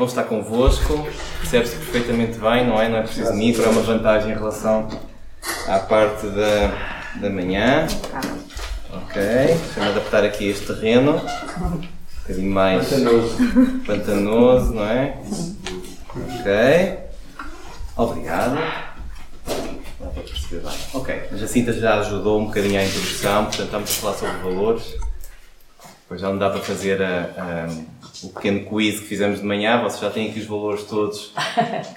bom estar convosco. Percebe-se perfeitamente bem, não é? Não é preciso micro, é uma vantagem em relação à parte da, da manhã. Ok, deixa-me adaptar aqui este terreno. Um bocadinho mais Pantanoso. pantanoso, não é? Ok. Obrigado. Dá para perceber bem. Ok, a Jacinta já ajudou um bocadinho à introdução, portanto estamos a falar sobre valores. Depois já não dá para fazer a- a- o pequeno quiz que fizemos de manhã, vocês já têm aqui os valores todos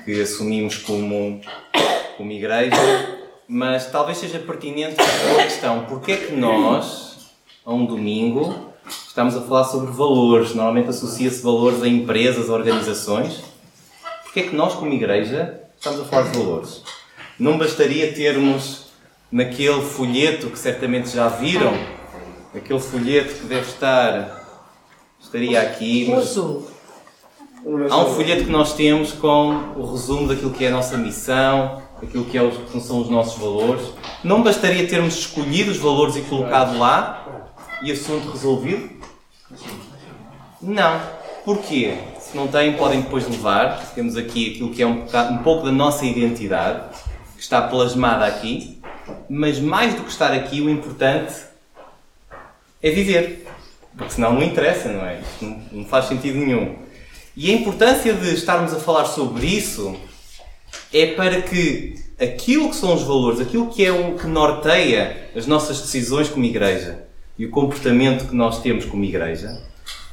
que assumimos como, como igreja, mas talvez seja pertinente uma questão, porque é que nós, a um domingo, estamos a falar sobre valores, normalmente associa-se valores a empresas, a organizações, porque é que nós como igreja estamos a falar de valores? Não bastaria termos naquele folheto que certamente já viram, aquele folheto que deve estar, estaria aqui, mas. Há um folheto que nós temos com o resumo daquilo que é a nossa missão, aquilo que, é os, que são os nossos valores. Não bastaria termos escolhido os valores e colocado lá e assunto resolvido? Não. Porquê? Se não têm, podem depois levar. Temos aqui aquilo que é um, bocado- um pouco da nossa identidade, que está plasmada aqui. Mas mais do que estar aqui, o importante é viver. Porque senão não interessa, não é? Isto não, não faz sentido nenhum. E a importância de estarmos a falar sobre isso é para que aquilo que são os valores, aquilo que é o que norteia as nossas decisões como igreja e o comportamento que nós temos como igreja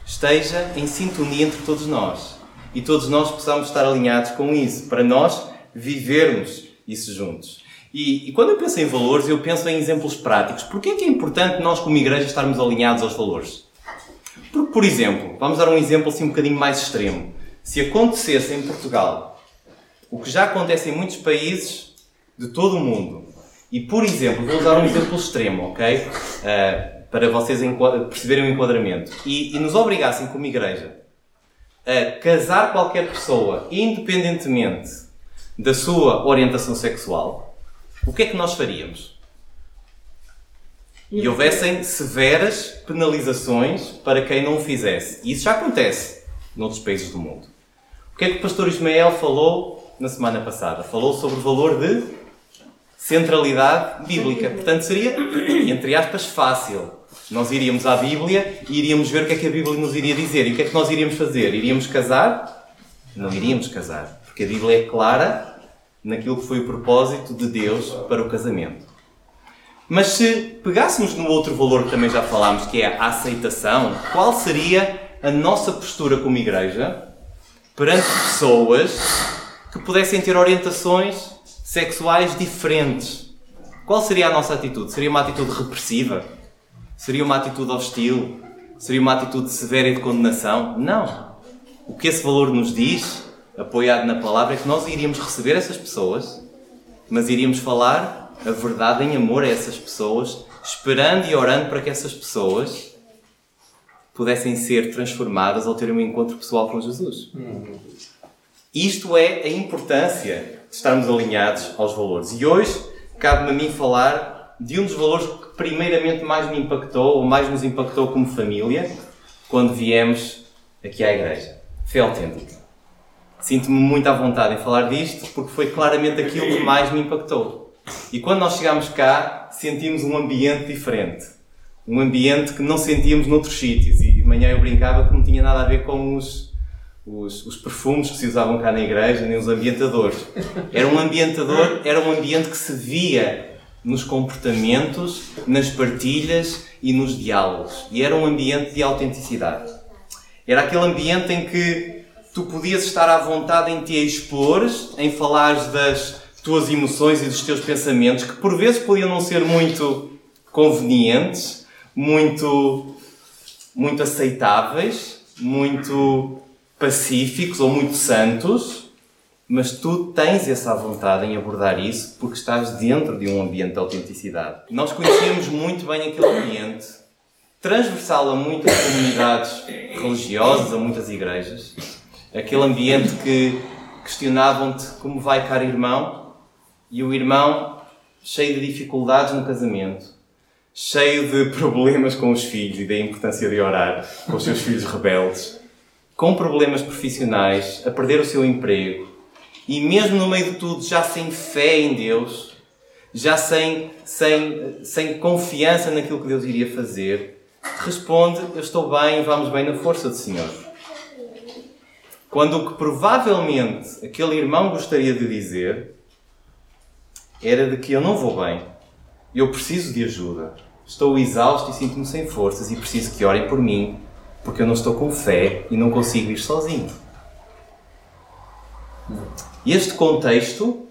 esteja em sintonia entre todos nós. E todos nós possamos estar alinhados com isso, para nós vivermos isso juntos. E, e quando eu penso em valores, eu penso em exemplos práticos. Porquê é que é importante nós como igreja estarmos alinhados aos valores? Porque, por exemplo, vamos dar um exemplo assim um bocadinho mais extremo. Se acontecesse em Portugal o que já acontece em muitos países de todo o mundo, e por exemplo, vou usar um exemplo extremo, ok? Ah, para vocês perceberem o enquadramento, e, e nos obrigassem como igreja a casar qualquer pessoa, independentemente da sua orientação sexual, o que é que nós faríamos? E houvessem severas penalizações para quem não o fizesse. E isso já acontece noutros países do mundo. O que é que o pastor Ismael falou na semana passada? Falou sobre o valor de centralidade bíblica. Portanto, seria, entre aspas, fácil. Nós iríamos à Bíblia e iríamos ver o que é que a Bíblia nos iria dizer. E o que é que nós iríamos fazer? Iríamos casar? Não iríamos casar. Porque a Bíblia é clara naquilo que foi o propósito de Deus para o casamento. Mas se pegássemos no outro valor que também já falámos, que é a aceitação, qual seria a nossa postura como igreja perante pessoas que pudessem ter orientações sexuais diferentes? Qual seria a nossa atitude? Seria uma atitude repressiva? Seria uma atitude hostil? Seria uma atitude severa e de condenação? Não. O que esse valor nos diz, apoiado na palavra, é que nós iríamos receber essas pessoas, mas iríamos falar a verdade em amor a essas pessoas, esperando e orando para que essas pessoas pudessem ser transformadas ao terem um encontro pessoal com Jesus. Isto é a importância de estarmos alinhados aos valores. E hoje cabe-me a mim falar de um dos valores que primeiramente mais me impactou, ou mais nos impactou como família, quando viemos aqui à igreja. Fé autêntica. Sinto-me muito à vontade em falar disto, porque foi claramente aquilo que mais me impactou. E quando nós chegámos cá, sentimos um ambiente diferente. Um ambiente que não sentíamos noutros sítios. E de manhã eu brincava que não tinha nada a ver com os, os, os perfumes que se usavam cá na igreja, nem os ambientadores. Era um ambientador, era um ambiente que se via nos comportamentos, nas partilhas e nos diálogos. E era um ambiente de autenticidade. Era aquele ambiente em que tu podias estar à vontade em te expores, em falares das tuas emoções e dos teus pensamentos, que por vezes podiam não ser muito convenientes, muito, muito aceitáveis, muito pacíficos ou muito santos, mas tu tens essa vontade em abordar isso porque estás dentro de um ambiente de autenticidade. Nós conhecíamos muito bem aquele ambiente, transversal a muitas comunidades religiosas, a muitas igrejas, aquele ambiente que questionavam-te como vai, caro irmão, e o irmão cheio de dificuldades no casamento, cheio de problemas com os filhos e da importância de orar com os seus filhos rebeldes, com problemas profissionais, a perder o seu emprego, e mesmo no meio de tudo, já sem fé em Deus, já sem, sem, sem confiança naquilo que Deus iria fazer, responde: Eu estou bem, vamos bem na força do Senhor. Quando o que provavelmente aquele irmão gostaria de dizer era de que eu não vou bem, eu preciso de ajuda, estou exausto e sinto-me sem forças e preciso que orem por mim, porque eu não estou com fé e não consigo ir sozinho. Este contexto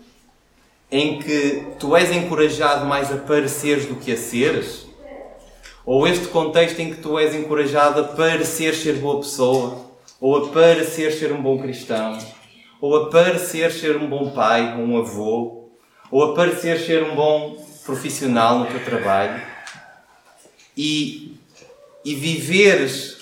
em que tu és encorajado mais a pareceres do que a seres, ou este contexto em que tu és encorajado a parecer ser boa pessoa, ou a parecer ser um bom cristão, ou a parecer ser um bom pai, um avô, ou a parecer ser um bom profissional no teu trabalho, e, e viveres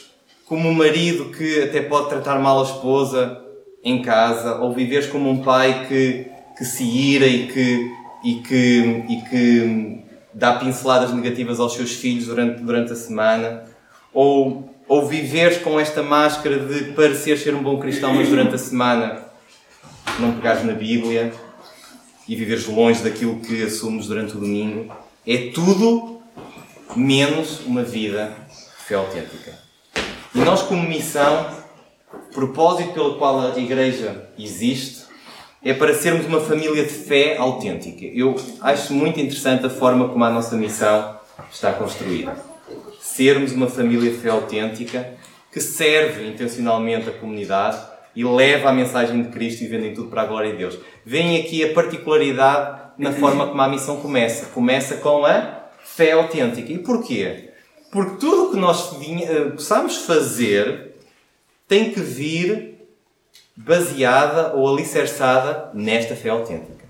como um marido que até pode tratar mal a esposa em casa, ou viveres como um pai que, que se ira e que, e que, e que dá pinceladas negativas aos seus filhos durante, durante a semana, ou, ou viveres com esta máscara de parecer ser um bom cristão, mas durante a semana não pegares na Bíblia e viveres longe daquilo que assumes durante o domingo, é tudo menos uma vida fé autêntica. E nós, como missão, propósito pelo qual a Igreja existe, é para sermos uma família de fé autêntica. Eu acho muito interessante a forma como a nossa missão está construída. Sermos uma família de fé autêntica que serve intencionalmente a comunidade e leva a mensagem de Cristo e vendem tudo para a glória de Deus. Vem aqui a particularidade na forma como a missão começa. Começa com a fé autêntica. E porquê? Porque tudo o que nós eh, possamos fazer tem que vir baseada ou alicerçada nesta fé autêntica.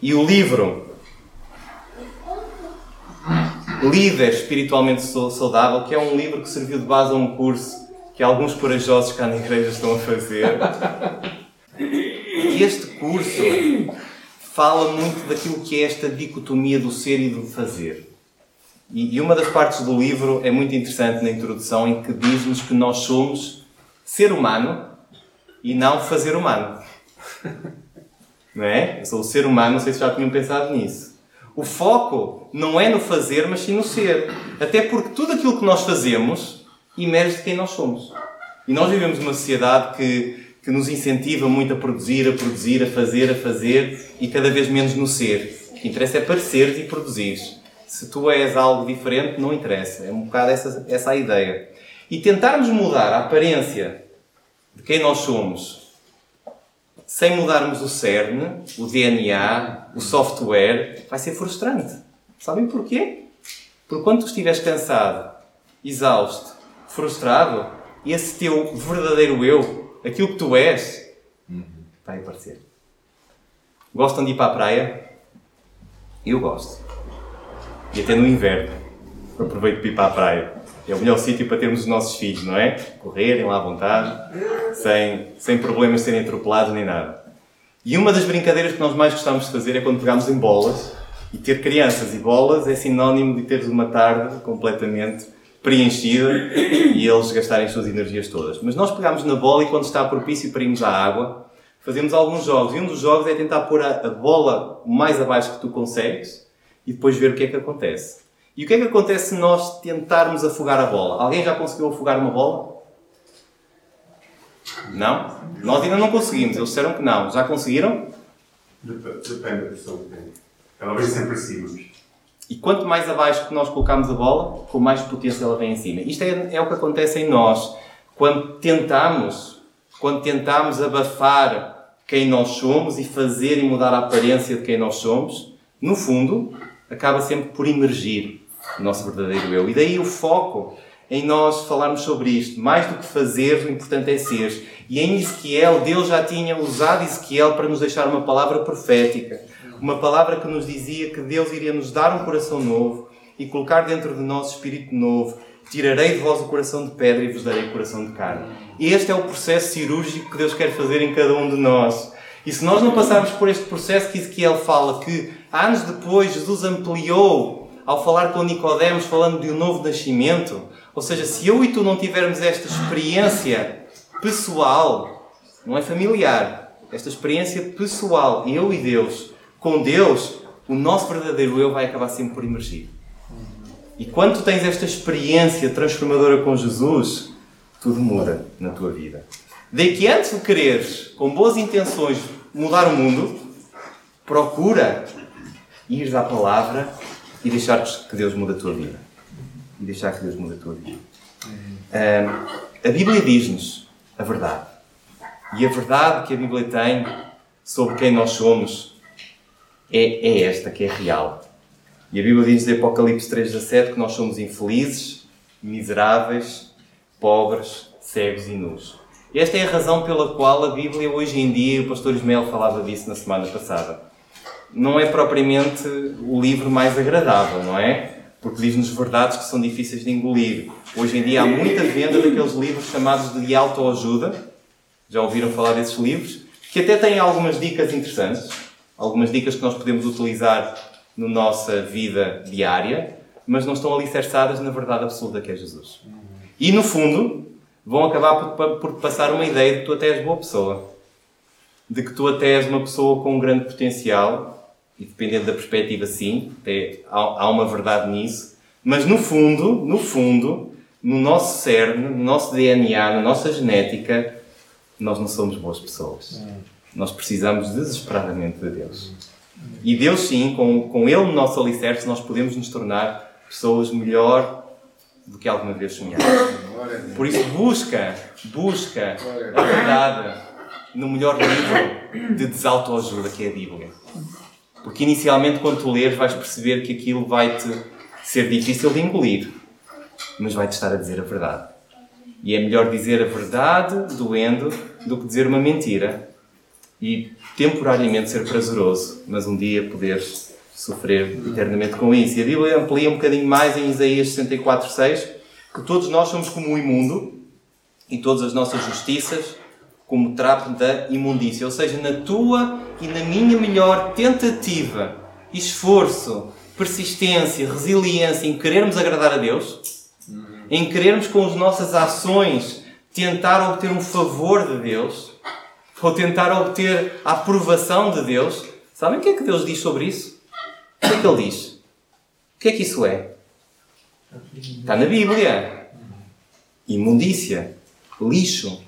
E o livro Líder Espiritualmente Saudável, que é um livro que serviu de base a um curso que alguns corajosos cá na igreja estão a fazer. Este curso fala muito daquilo que é esta dicotomia do ser e do fazer. E uma das partes do livro é muito interessante na introdução, em que diz-nos que nós somos ser humano e não fazer humano. Não é? Eu sou o ser humano, não sei se já tinham pensado nisso. O foco não é no fazer, mas sim no ser. Até porque tudo aquilo que nós fazemos emerge de quem nós somos. E nós vivemos numa sociedade que, que nos incentiva muito a produzir, a produzir, a fazer, a fazer e cada vez menos no ser. O que interessa é parecer e produzir. Se tu és algo diferente, não interessa. É um bocado essa, essa a ideia. E tentarmos mudar a aparência de quem nós somos, sem mudarmos o cerne, o DNA, o software, vai ser frustrante. Sabem porquê? Porque quando tu estiveres cansado, exausto, frustrado, esse teu verdadeiro eu, aquilo que tu és, vai aparecer. Gostam de ir para a praia? Eu gosto. E até no inverno. Aproveito para ir para a praia. É o melhor sítio para termos os nossos filhos, não é? Correrem lá à vontade, sem, sem problemas serem atropelados nem nada. E uma das brincadeiras que nós mais gostamos de fazer é quando pegamos em bolas e ter crianças. E bolas é sinónimo de teres uma tarde completamente preenchida e eles gastarem as suas energias todas. Mas nós pegamos na bola e quando está propício para irmos à água, fazemos alguns jogos. E um dos jogos é tentar pôr a, a bola o mais abaixo que tu consegues e depois ver o que é que acontece. E o que é que acontece se nós tentarmos afogar a bola? Alguém já conseguiu afogar uma bola? Não? Nós ainda não conseguimos. Eles disseram que não. Já conseguiram? Depende da pessoa. Ela vem sempre acima. E quanto mais abaixo que nós colocamos a bola, com mais potência ela vem em cima. Isto é, é o que acontece em nós. Quando tentamos, quando tentamos abafar quem nós somos e fazer e mudar a aparência de quem nós somos, no fundo, acaba sempre por emergir o nosso verdadeiro eu. E daí o foco em nós falarmos sobre isto. Mais do que fazer, o importante é ser. E em Ezequiel, Deus já tinha usado Ezequiel para nos deixar uma palavra profética. Uma palavra que nos dizia que Deus iria nos dar um coração novo e colocar dentro de nós espírito novo. Tirarei de vós o coração de pedra e vos darei o coração de carne. Este é o processo cirúrgico que Deus quer fazer em cada um de nós. E se nós não passarmos por este processo que Ezequiel fala, que anos depois Jesus ampliou ao falar com Nicodemos, falando de um novo nascimento, ou seja, se eu e tu não tivermos esta experiência pessoal, não é familiar, esta experiência pessoal, eu e Deus, com Deus, o nosso verdadeiro eu vai acabar sempre por emergir. E quando tu tens esta experiência transformadora com Jesus, tudo muda na tua vida. Daí que antes de quereres, com boas intenções, mudar o mundo, procura ir à palavra e deixar que Deus mude a tua vida. E deixar que Deus mude a tua vida. Um, a Bíblia diz-nos a verdade. E a verdade que a Bíblia tem sobre quem nós somos é, é esta, que é real. E a Bíblia diz em Apocalipse 3,17 que nós somos infelizes, miseráveis, pobres, cegos e nus. Esta é a razão pela qual a Bíblia hoje em dia, o pastor Ismael falava disso na semana passada, não é propriamente o livro mais agradável, não é? Porque diz-nos verdades que são difíceis de engolir. Hoje em dia há muita venda daqueles livros chamados de autoajuda. Já ouviram falar desses livros? Que até têm algumas dicas interessantes, algumas dicas que nós podemos utilizar na nossa vida diária, mas não estão alicerçadas na verdade absoluta que é Jesus. E no fundo, vão acabar por, por passar uma ideia de que tu até és boa pessoa, de que tu até és uma pessoa com um grande potencial e dependendo da perspectiva, sim, há, há uma verdade nisso. Mas no fundo, no fundo, no nosso cerne, no nosso DNA, na nossa genética, nós não somos boas pessoas. Nós precisamos desesperadamente de Deus. E Deus, sim, com, com Ele no nosso alicerce, nós podemos nos tornar pessoas melhor do que alguma vez sonhamos. Por isso, busca, busca a verdade no melhor livro de desautoajuda que é a Bíblia. Porque inicialmente, quando tu leres, vais perceber que aquilo vai-te ser difícil de engolir, mas vai-te estar a dizer a verdade. E é melhor dizer a verdade doendo do que dizer uma mentira e temporariamente ser prazeroso, mas um dia poderes sofrer eternamente com isso. E a Bíblia amplia um bocadinho mais em Isaías 64,6 que todos nós somos como o imundo e todas as nossas justiças como trapo da imundícia. Ou seja, na tua e na minha melhor tentativa, esforço, persistência, resiliência em querermos agradar a Deus, em querermos com as nossas ações tentar obter um favor de Deus, ou tentar obter a aprovação de Deus, sabem o que é que Deus diz sobre isso? O que é que Ele diz? O que é que isso é? Está na Bíblia. Imundícia, lixo,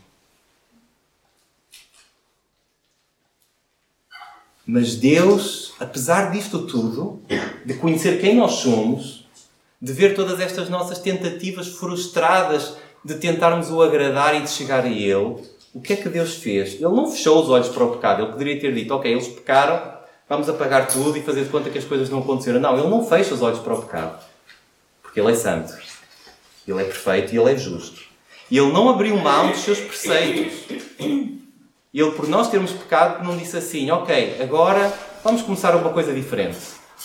Mas Deus, apesar disto tudo, de conhecer quem nós somos, de ver todas estas nossas tentativas frustradas de tentarmos o agradar e de chegar a Ele, o que é que Deus fez? Ele não fechou os olhos para o pecado. Ele poderia ter dito, ok, eles pecaram, vamos apagar tudo e fazer de conta que as coisas não aconteceram. Não, Ele não fecha os olhos para o pecado. Porque Ele é santo. Ele é perfeito e Ele é justo. E Ele não abriu mão dos seus preceitos. Ele, por nós termos pecado, não disse assim: Ok, agora vamos começar uma coisa diferente.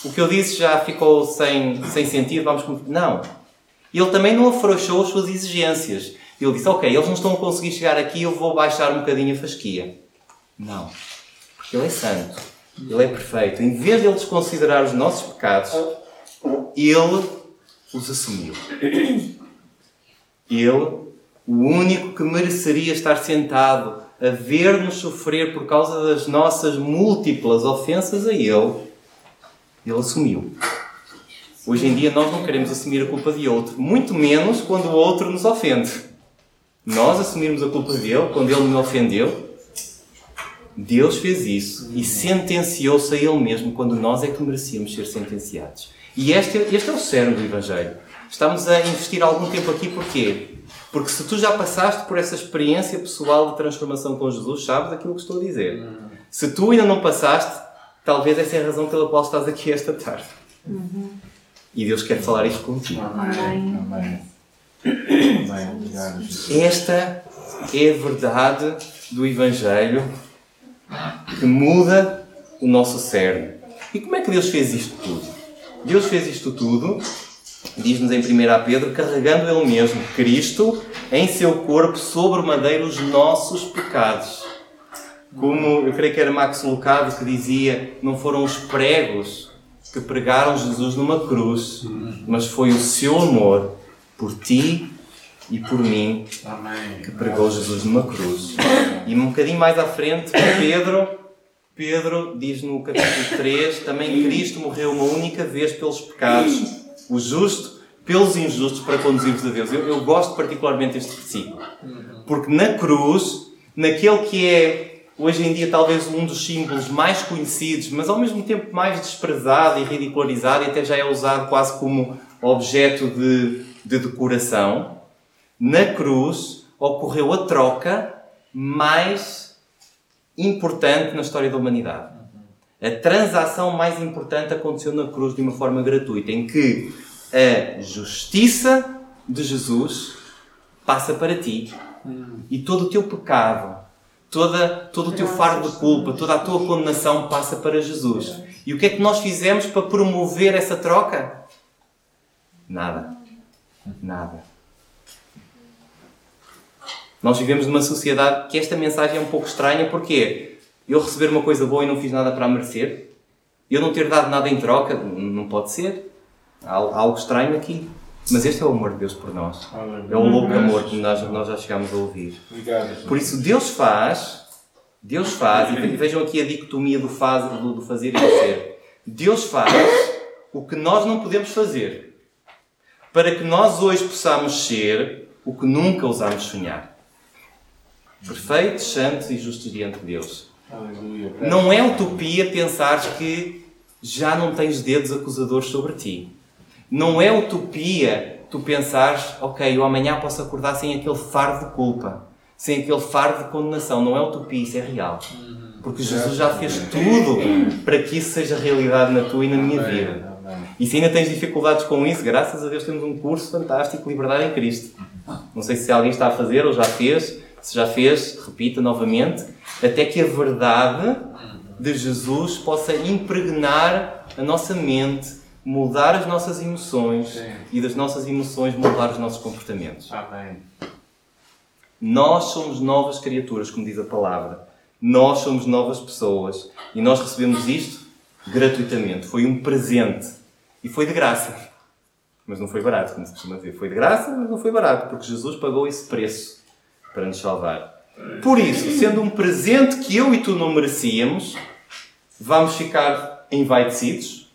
O que eu disse já ficou sem, sem sentido, vamos. Não. Ele também não afrouxou as suas exigências. Ele disse: Ok, eles não estão a conseguir chegar aqui, eu vou baixar um bocadinho a fasquia. Não. Porque Ele é santo. Ele é perfeito. Em vez de Ele desconsiderar os nossos pecados, Ele os assumiu. Ele, o único que mereceria estar sentado a ver-nos sofrer por causa das nossas múltiplas ofensas a Ele, Ele assumiu. Hoje em dia nós não queremos assumir a culpa de outro, muito menos quando o outro nos ofende. Nós assumirmos a culpa dele quando ele me ofendeu. Deus fez isso e sentenciou-se a Ele mesmo quando nós é que merecíamos ser sentenciados. E este, este é o cerne do Evangelho. Estamos a investir algum tempo aqui porquê? Porque se tu já passaste por essa experiência pessoal de transformação com Jesus, sabes aquilo que estou a dizer. Se tu ainda não passaste, talvez essa é a razão pela qual estás aqui esta tarde. Uhum. E Deus quer falar isto contigo. Amém. Amém. Esta é a verdade do Evangelho que muda o nosso cerne. E como é que Deus fez isto tudo? Deus fez isto tudo diz-nos em 1 Pedro, carregando Ele mesmo, Cristo, em seu corpo, sobre o madeiro, os nossos pecados. Como eu creio que era Max Lucado que dizia, não foram os pregos que pregaram Jesus numa cruz, mas foi o seu amor por ti e por mim Amém. que pregou Jesus numa cruz. E um bocadinho mais à frente, Pedro, Pedro diz no capítulo 3, também Cristo morreu uma única vez pelos pecados, o justo pelos injustos para conduzir-vos a Deus. Eu, eu gosto particularmente deste versículo. Porque na cruz, naquele que é hoje em dia talvez um dos símbolos mais conhecidos, mas ao mesmo tempo mais desprezado e ridicularizado, e até já é usado quase como objeto de, de decoração, na cruz ocorreu a troca mais importante na história da humanidade. A transação mais importante aconteceu na cruz de uma forma gratuita, em que a justiça de Jesus passa para ti e todo o teu pecado, toda, todo o teu fardo de culpa, toda a tua condenação passa para Jesus. E o que é que nós fizemos para promover essa troca? Nada. Nada. Nós vivemos numa sociedade que esta mensagem é um pouco estranha porque eu receber uma coisa boa e não fiz nada para a merecer, eu não ter dado nada em troca, não pode ser. Há algo estranho aqui. Mas este é o amor de Deus por nós. É o louco amor que nós, nós já chegamos a ouvir. Obrigado. Por isso, Deus faz, Deus faz, e vejam aqui a dicotomia do, faz, do, do fazer e do ser. Deus faz o que nós não podemos fazer, para que nós hoje possamos ser o que nunca ousamos sonhar. Perfeitos, santos e justos diante de Deus. Aleluia. Não é utopia pensares que já não tens dedos acusadores sobre ti. Não é utopia tu pensares, ok, eu amanhã posso acordar sem aquele fardo de culpa, sem aquele fardo de condenação. Não é utopia, isso é real. Porque Jesus já fez tudo para que isso seja realidade na tua e na minha vida. E se ainda tens dificuldades com isso, graças a Deus temos um curso fantástico, Liberdade em Cristo. Não sei se alguém está a fazer ou já fez. Se já fez, repita novamente. Até que a verdade de Jesus possa impregnar a nossa mente, mudar as nossas emoções Sim. e das nossas emoções mudar os nossos comportamentos. Amém. Nós somos novas criaturas, como diz a palavra. Nós somos novas pessoas. E nós recebemos isto gratuitamente. Foi um presente. E foi de graça. Mas não foi barato, como se costuma dizer. Foi de graça, mas não foi barato, porque Jesus pagou esse preço para nos salvar. Por isso, sendo um presente que eu e tu não merecíamos, vamos ficar envaidecidos?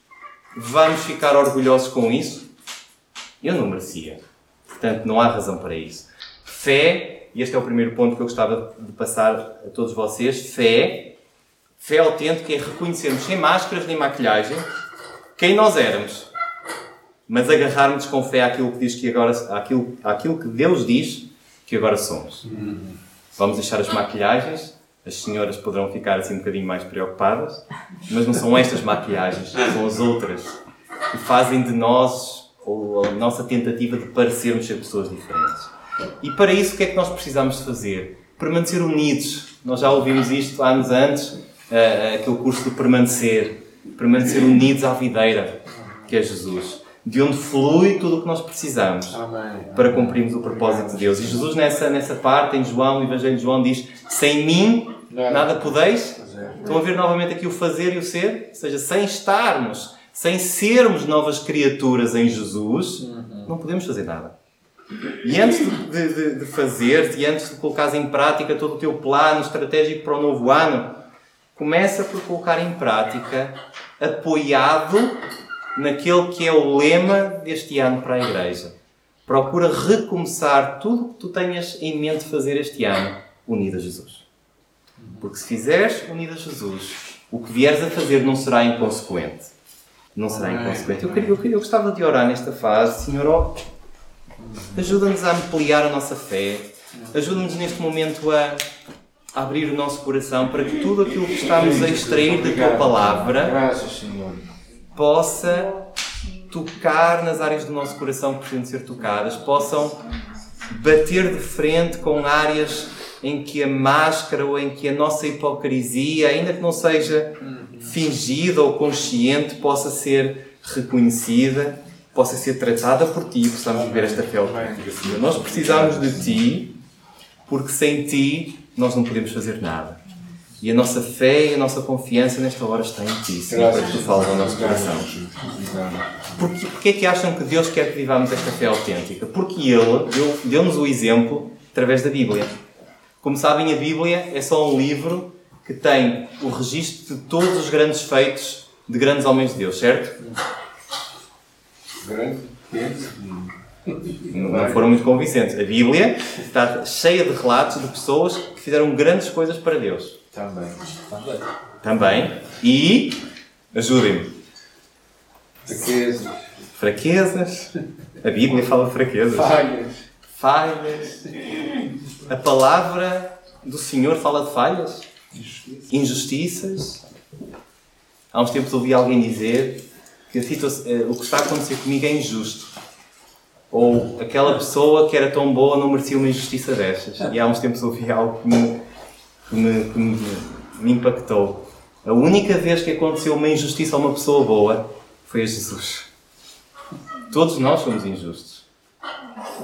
Vamos ficar orgulhosos com isso? Eu não merecia. Portanto, não há razão para isso. Fé, e este é o primeiro ponto que eu gostava de passar a todos vocês: fé, fé autêntica é reconhecermos sem máscaras nem maquilhagem quem nós éramos, mas agarrarmos com fé àquilo que diz que agora, àquilo, àquilo que Deus diz que agora somos. Vamos deixar as maquilhagens. As senhoras poderão ficar assim um bocadinho mais preocupadas, mas não são estas maquilhagens, são as outras que fazem de nós ou a nossa tentativa de parecermos ser pessoas diferentes. E para isso, o que é que nós precisamos fazer? Permanecer unidos. Nós já ouvimos isto anos antes, eh, aquele curso de permanecer. Permanecer unidos à videira, que é Jesus. De onde flui tudo o que nós precisamos para cumprirmos o propósito de Deus. E Jesus, nessa, nessa parte, em João, no Evangelho de João, diz: Sem mim nada podeis. Estão a ver novamente aqui o fazer e o ser? Ou seja, sem estarmos, sem sermos novas criaturas em Jesus, não podemos fazer nada. E antes de, de, de- de fazer, e antes de colocares em prática todo o teu plano estratégico para o novo ano, começa por colocar em prática, apoiado naquele que é o lema deste ano para a Igreja. Procura recomeçar tudo o que tu tenhas em mente fazer este ano, unido a Jesus. Porque se fizeres unido a Jesus, o que vieres a fazer não será inconsequente. Não será inconsequente. Eu, queria- eu, queria- eu gostava de orar nesta fase, Senhor, ó, ajuda-nos a ampliar a nossa fé, ajuda-nos neste momento a abrir o nosso coração para que tudo aquilo que estamos a extrair da tua palavra possa tocar nas áreas do nosso coração que precisam ser tocadas, possam bater de frente com áreas em que a máscara ou em que a nossa hipocrisia, ainda que não seja fingida ou consciente, possa ser reconhecida, possa ser tratada por ti e possamos viver esta fé autêntica. Nós precisamos de ti, porque sem ti nós não podemos fazer nada. E a nossa fé e a nossa confiança nesta hora está em Ti, Senhor, para que Tu fales ao nosso coração. Porquê, porquê é que acham que Deus quer que vivamos esta fé autêntica? Porque Ele deu- deu-nos o exemplo através da Bíblia. Como sabem, a Bíblia é só um livro que tem o registro de todos os grandes feitos de grandes homens de Deus, certo? Grande. Não foram muito convincentes. A Bíblia está cheia de relatos de pessoas que fizeram grandes coisas para Deus. Também. Também. E, ajudem-me, Riqueza. fraquezas. A Bíblia fala de fraquezas. Falhas. Falhas. A palavra do Senhor fala de falhas. Injustiças. Há uns tempos ouvi alguém dizer que eh, o que está a acontecer comigo é injusto. Ou aquela pessoa que era tão boa não merecia uma injustiça destas. E há uns tempos ouvi algo que me, que me, que me, me impactou. A única vez que aconteceu uma injustiça a uma pessoa boa foi a Jesus. Todos nós somos injustos.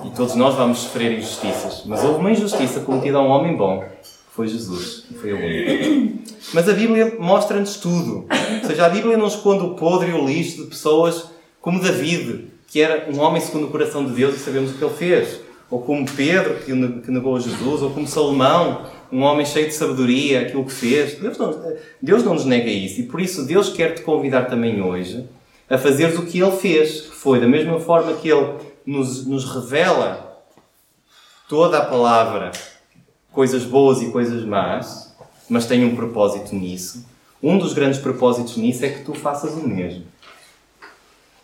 E todos nós vamos sofrer injustiças. Mas houve uma injustiça cometida a um homem bom. que Foi Jesus. E foi o único. Mas a Bíblia mostra-nos tudo. Ou seja, a Bíblia não esconde o podre e o lixo de pessoas como David, que era um homem segundo o coração de Deus e sabemos o que ele fez. Ou como Pedro, que ne- que negou a Jesus. Ou como Salomão, um homem cheio de sabedoria, aquilo que fez. Deus não, Deus não nos nega isso. E por isso Deus quer te convidar também hoje a fazeres o que ele fez. Que foi da mesma forma que ele nos, nos revela toda a palavra, coisas boas e coisas más, mas tem um propósito nisso. Um dos grandes propósitos nisso é que tu faças o mesmo.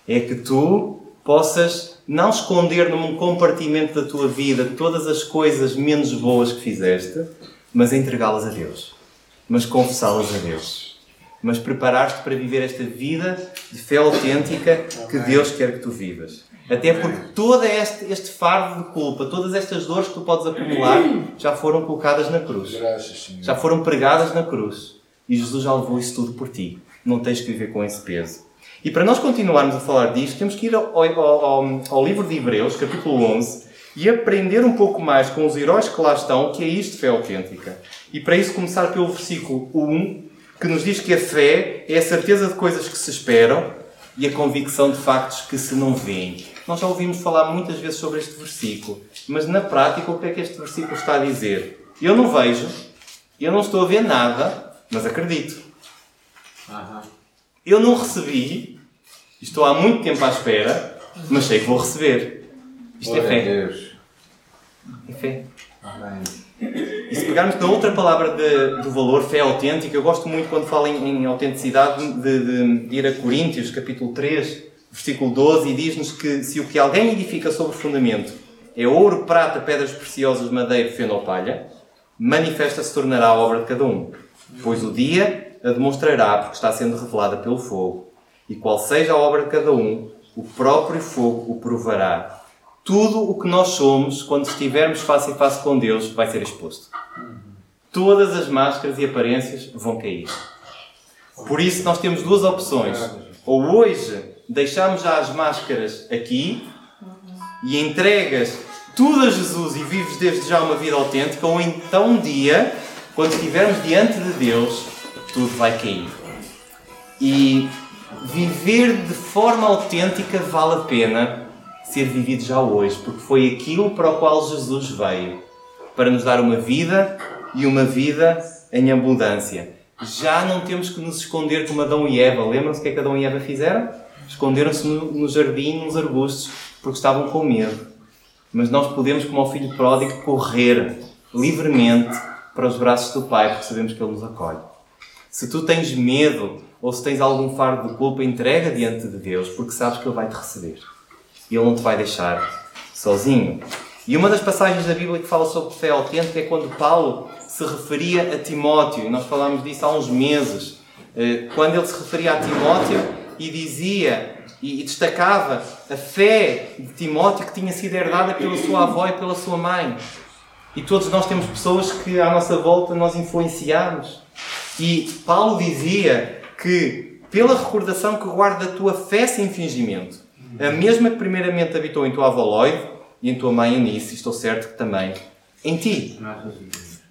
É que tu possas não esconder num compartimento da tua vida todas as coisas menos boas que fizeste, mas entregá-las a Deus. Mas confessá-las a Deus. Mas preparar-te para viver esta vida de fé autêntica que Deus quer que tu vivas. Até porque todo este, este fardo de culpa, todas estas dores que tu podes acumular, já foram colocadas na cruz. Já foram pregadas na cruz. E Jesus já levou isso tudo por ti. Não tens que viver com esse peso. E para nós continuarmos a falar disto, temos que ir ao, ao- ao- ao livro de Hebreus, capítulo 11, e aprender um pouco mais com os heróis que lá estão que é isto fé autêntica. E para isso começar pelo versículo 1, que nos diz que a fé é a certeza de coisas que se esperam e a convicção de factos que se não veem. Nós já ouvimos falar muitas vezes sobre este versículo, mas na prática o que é que este versículo está a dizer? Eu não vejo, eu não estou a ver nada, mas acredito. Eu não recebi, estou há muito tempo à espera, mas sei que vou receber. Isto é Glória a fé. Deus. É fé. Amém. E se pegarmos na outra palavra de- do valor, fé autêntica, eu gosto muito quando falo em, em autenticidade de, de- ir a Coríntios, capítulo 3, versículo 12, e diz-nos que se o que alguém edifica sobre o fundamento é ouro, prata, pedras preciosas, madeira, feno ou palha, manifesta-se tornará a obra de cada um. Pois o dia a demonstrará, porque está sendo revelada pelo fogo. E qual seja a obra de cada um, o próprio fogo o provará. Tudo o que nós somos, quando estivermos face a face com Deus, vai ser exposto. Todas as máscaras e aparências vão cair. Por isso, nós temos duas opções. Ou hoje deixamos já as máscaras aqui e entregas tudo a Jesus e vives desde já uma vida autêntica, ou então um dia, quando estivermos diante de Deus, tudo vai cair. E viver de forma autêntica vale a pena ser vivido já hoje, porque foi aquilo para o qual Jesus veio para nos dar uma vida e uma vida em abundância. Já não temos que nos esconder como Adão e Eva. Lembram-se o que é que Adão e Eva fizeram? Esconderam-se no, jardim, nos arbustos, porque estavam com medo. Mas nós podemos, como ao filho pródigo, correr livremente para os braços do Pai, porque sabemos que Ele nos acolhe. Se tu tens medo ou se tens algum fardo de culpa, entrega diante de Deus, porque sabes que Ele vai te receber. E Ele não te vai deixar sozinho. E uma das passagens da Bíblia que fala sobre fé autêntica é quando Paulo se referia a Timóteo. E nós falámos disso há uns meses. Eh, Quando ele se referia a Timóteo e dizia e destacava a fé de Timóteo que tinha sido herdada pela sua avó e pela sua mãe. E todos nós temos pessoas que à nossa volta nós influenciamos. E Paulo dizia que, pela recordação que guarda da tua fé sem fingimento, a mesma que primeiramente habitou em tua avó Lloyd e em tua mãe Eunice, estou certo que também em ti.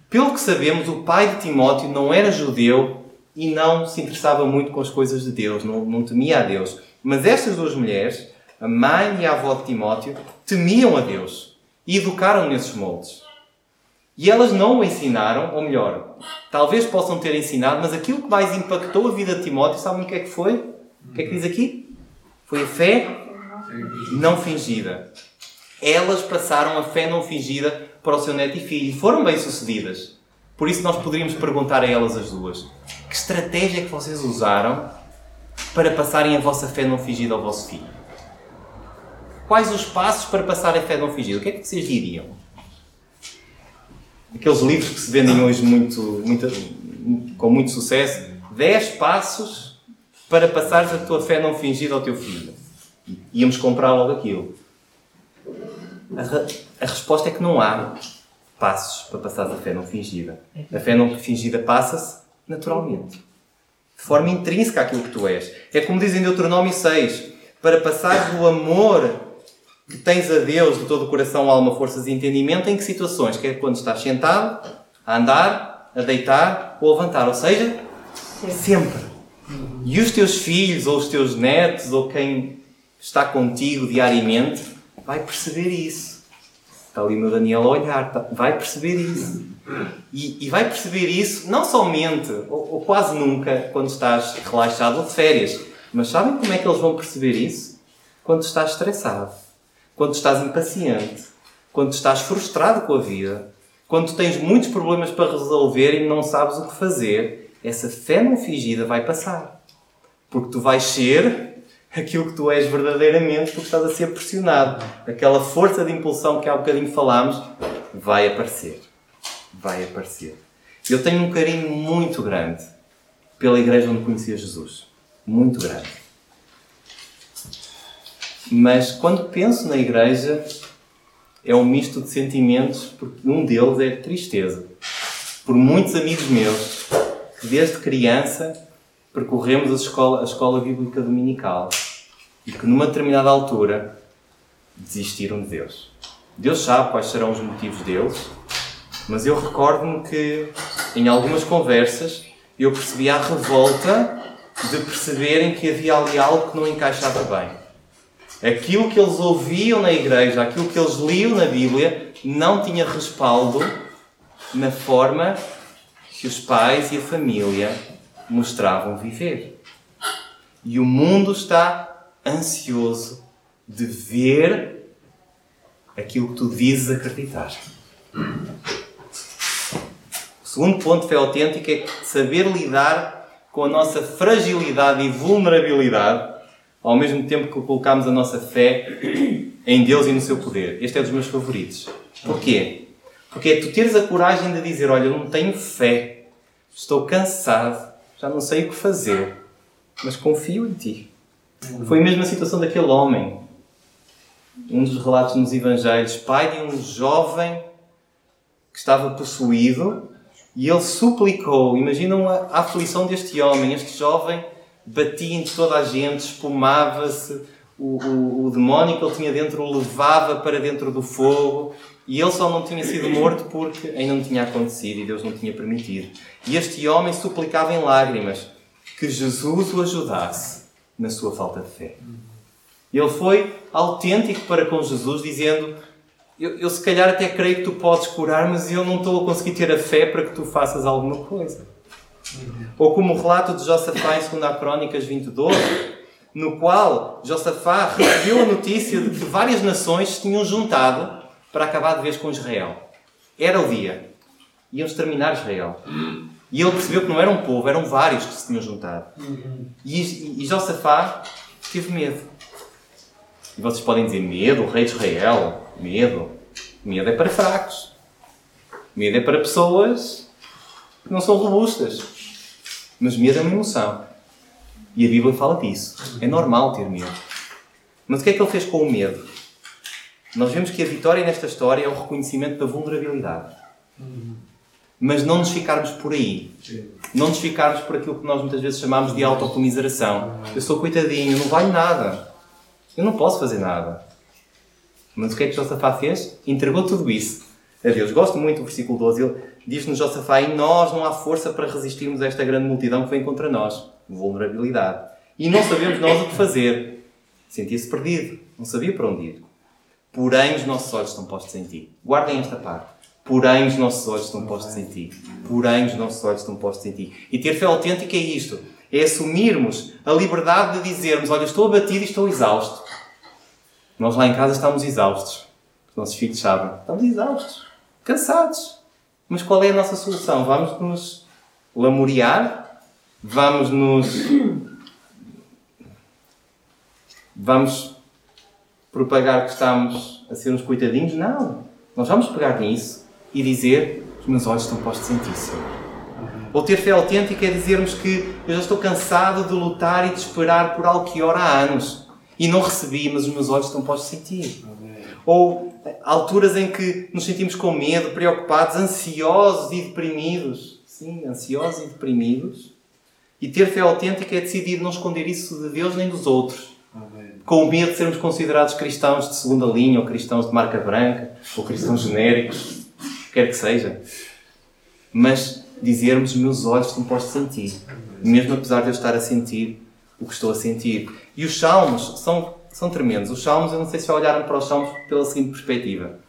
Pelo que sabemos, o pai de Timóteo não era judeu e não se interessava muito com as coisas de Deus, não, não temia a Deus. Mas estas duas mulheres, a mãe e a avó de Timóteo, temiam a Deus e educaram nesses moldes. E elas não o ensinaram, ou melhor, talvez possam ter ensinado, mas aquilo que mais impactou a vida de Timóteo, sabem o que é que foi? O que é que diz aqui? Foi a fé não fingida. Elas passaram a fé não fingida para o seu neto e filho e foram bem-sucedidas. Por isso nós poderíamos perguntar a elas as duas: que estratégia é que vocês usaram para passarem a vossa fé não fingida ao vosso filho? Quais os passos para passar a fé não fingida? O que é que vocês diriam? Aqueles livros que se vendem hoje muito, muito, com muito sucesso. 10 passos para passares a tua fé não fingida ao teu filho. Íamos comprar logo aquilo. A, a resposta é que não há passos para passar a fé não fingida. A fé não fingida passa-se naturalmente. De forma intrínseca àquilo que tu és. É como diz em Deuteronômio 6. Para passar o amor que tens a Deus de todo o coração, alma, forças e entendimento, em que situações? Que é quando estás sentado, a andar, a deitar ou a levantar. Ou seja, sempre. E os teus filhos, ou os teus netos, ou quem está contigo diariamente, vai perceber isso. Está ali o meu Daniel a olhar, tá, vai perceber isso. E, e, vai perceber isso não somente, ou, ou, quase nunca, quando estás relaxado ou de férias, mas sabem como é que eles vão perceber isso? Quando estás estressado, quando estás impaciente, quando estás frustrado com a vida, quando tens muitos problemas para resolver e não sabes o que fazer, essa fé não fingida vai passar. Porque tu vais ser aquilo que tu és verdadeiramente porque estás a ser pressionado. Aquela força de impulsão que há um bocadinho falámos vai aparecer. Vai aparecer. Eu tenho um carinho muito grande pela igreja onde conhecia Jesus. Muito grande. Mas quando penso na igreja, é um misto de sentimentos, porque um deles é tristeza. Por muitos amigos meus que desde criança percorremos a escola, a escola bíblica dominical e que numa determinada altura desistiram de Deus. Deus sabe quais serão os motivos deles, mas eu recordo-me que em algumas conversas eu percebi a revolta de perceberem que havia ali algo que não encaixava bem. Aquilo que eles ouviam na igreja, aquilo que eles liam na Bíblia, não tinha respaldo na forma que os pais e a família mostravam viver. E o mundo está ansioso de ver aquilo que tu dizes acreditar. O segundo ponto de fé autêntica é saber lidar com a nossa fragilidade e vulnerabilidade ao mesmo tempo que colocamos a nossa fé em Deus e no seu poder. Este é dos meus favoritos. Porquê? Porque é tu teres a coragem de dizer: Olha, eu não tenho fé, estou cansado, já não sei o que fazer, mas confio em ti. Foi a mesma situação daquele homem. Um dos relatos nos Evangelhos, pai de um jovem que estava possuído e ele suplicou. Imaginam a, aflição deste homem. Este jovem batia em toda a gente, espumava-se, o, o, o, demónio que ele tinha dentro o levava para dentro do fogo e ele só não tinha sido morto porque ainda não tinha acontecido e Deus não tinha permitido. E este homem suplicava em lágrimas que Jesus o ajudasse na sua falta de fé. Ele foi autêntico para com Jesus, dizendo: eu, eu se calhar até creio que tu podes curar, mas eu não estou a conseguir ter a fé para que tu faças alguma coisa. Ou como o relato de Josafá em 2 Crónicas 22, no qual Josafá recebeu a notícia de que várias nações se tinham juntado para acabar de vez com Israel. Era o dia. Iam exterminar Israel. E ele percebeu que não era um povo, eram vários que se tinham juntado. E, e, e Josafá teve medo. E vocês podem dizer: medo, o rei de Israel, medo. Medo é para fracos. Medo é para pessoas que não são robustas. Mas medo é uma emoção. E a Bíblia fala disso. É normal ter medo. Mas o que é que ele fez com o medo? Nós vemos que a vitória nesta história é o reconhecimento da vulnerabilidade mas não nos ficarmos por aí. Não nos ficarmos por aquilo que nós muitas vezes chamamos de autocomiseração. Eu sou coitadinho, eu não valho nada. Eu não posso fazer nada. Mas o que é que Josafá fez? Entregou tudo isso a Deus. Gosto muito do versículo 12. Ele, diz-nos Josafá, em nós não há força para resistirmos a esta grande multidão que vem contra nós. Vulnerabilidade. E não sabemos nós o que fazer. Sentia-se perdido, não sabia para onde ir. Porém, os nossos olhos estão postos em ti. Guardem esta parte. Porém, os nossos olhos estão postos em ti. Porém, os nossos olhos estão postos em ti. E ter fé autêntica é isto. É assumirmos a liberdade de dizermos: Olha, estou abatido e estou exausto. Nós lá em casa estamos exaustos. Os nossos filhos sabem. Estamos exaustos. Cansados. Mas qual é a nossa solução? Vamos nos lamorear? Vamos nos. Vamos propagar que estamos a ser uns coitadinhos? Não. Nós vamos pegar nisso e dizer: Os meus olhos estão postos em ti, Senhor. Ou ter fé autêntica é dizermos que eu já estou cansado de lutar e de esperar por algo que ora há anos e não recebi, mas os meus olhos estão postos em ti. Ou alturas em que nos sentimos com medo, preocupados, ansiosos e deprimidos. Sim, ansiosos e deprimidos. E ter fé autêntica é decidir não esconder isso de Deus nem dos outros. Com o medo de sermos considerados cristãos de segunda linha, ou cristãos de marca branca, ou cristãos genéricos, quer que seja. Mas dizermos: meus olhos estão postos em ti, mesmo apesar de eu estar a sentir o que estou a sentir. E os salmos são, são tremendos. Os salmos, eu não sei se já olharam para os salmos pela seguinte perspectiva: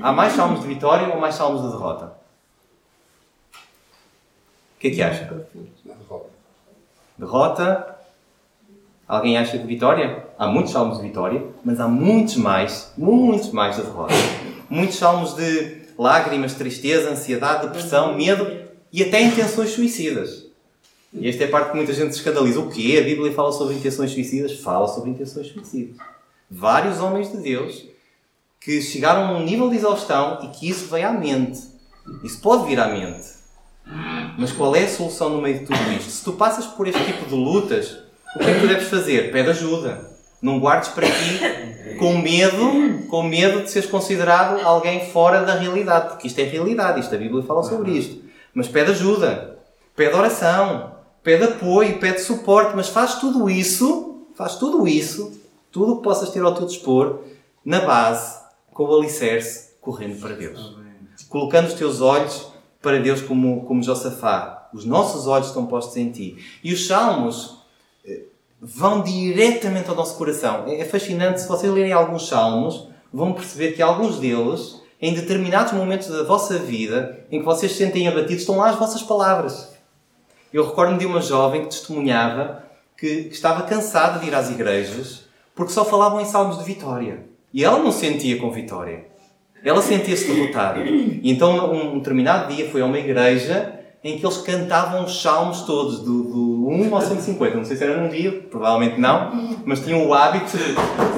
há mais salmos de vitória ou mais salmos de derrota? O que é que acha? Derrota. Alguém acha de vitória? Há muitos salmos de vitória, mas há muitos mais, muitos mais de derrota. Muitos salmos de lágrimas, tristeza, ansiedade, depressão, medo e até intenções suicidas. E esta é a parte que muita gente se escandaliza. O quê? A Bíblia fala sobre intenções suicidas? Fala sobre intenções suicidas. Vários homens de Deus que chegaram a um nível de exaustão e que isso veio à mente. Isso pode vir à mente. Mas qual é a solução no meio de tudo isto? Se tu passas por este tipo de lutas, o que é que tu deves fazer? Pede ajuda. Não guardes para ti com medo, com medo de seres considerado alguém fora da realidade, porque isto é realidade, isto a Bíblia fala sobre isto. Mas pede ajuda, pede oração, pede apoio, pede suporte, mas faz tudo isso, faz tudo isso, tudo o que possas ter ao teu dispor, na base, com o alicerce, correndo para Deus. Colocando os teus olhos para Deus como, como Josafá. Os nossos olhos estão postos em ti. E os salmos eh, vão diretamente ao nosso coração. É fascinante, se vocês lerem alguns salmos, vão perceber que alguns deles, em determinados momentos da vossa vida, em que vocês se sentem abatidos, estão lá as vossas palavras. Eu recordo-me de uma jovem que testemunhava que, estava cansada de ir às igrejas porque só falavam em salmos de vitória. E ela não sentia com vitória. Ela sentia-se derrotada. E então, um determinado dia, foi a uma igreja em que eles cantavam os salmos todos, do, do 1 ao 150. Não sei se era num dia, provavelmente não, mas tinham o hábito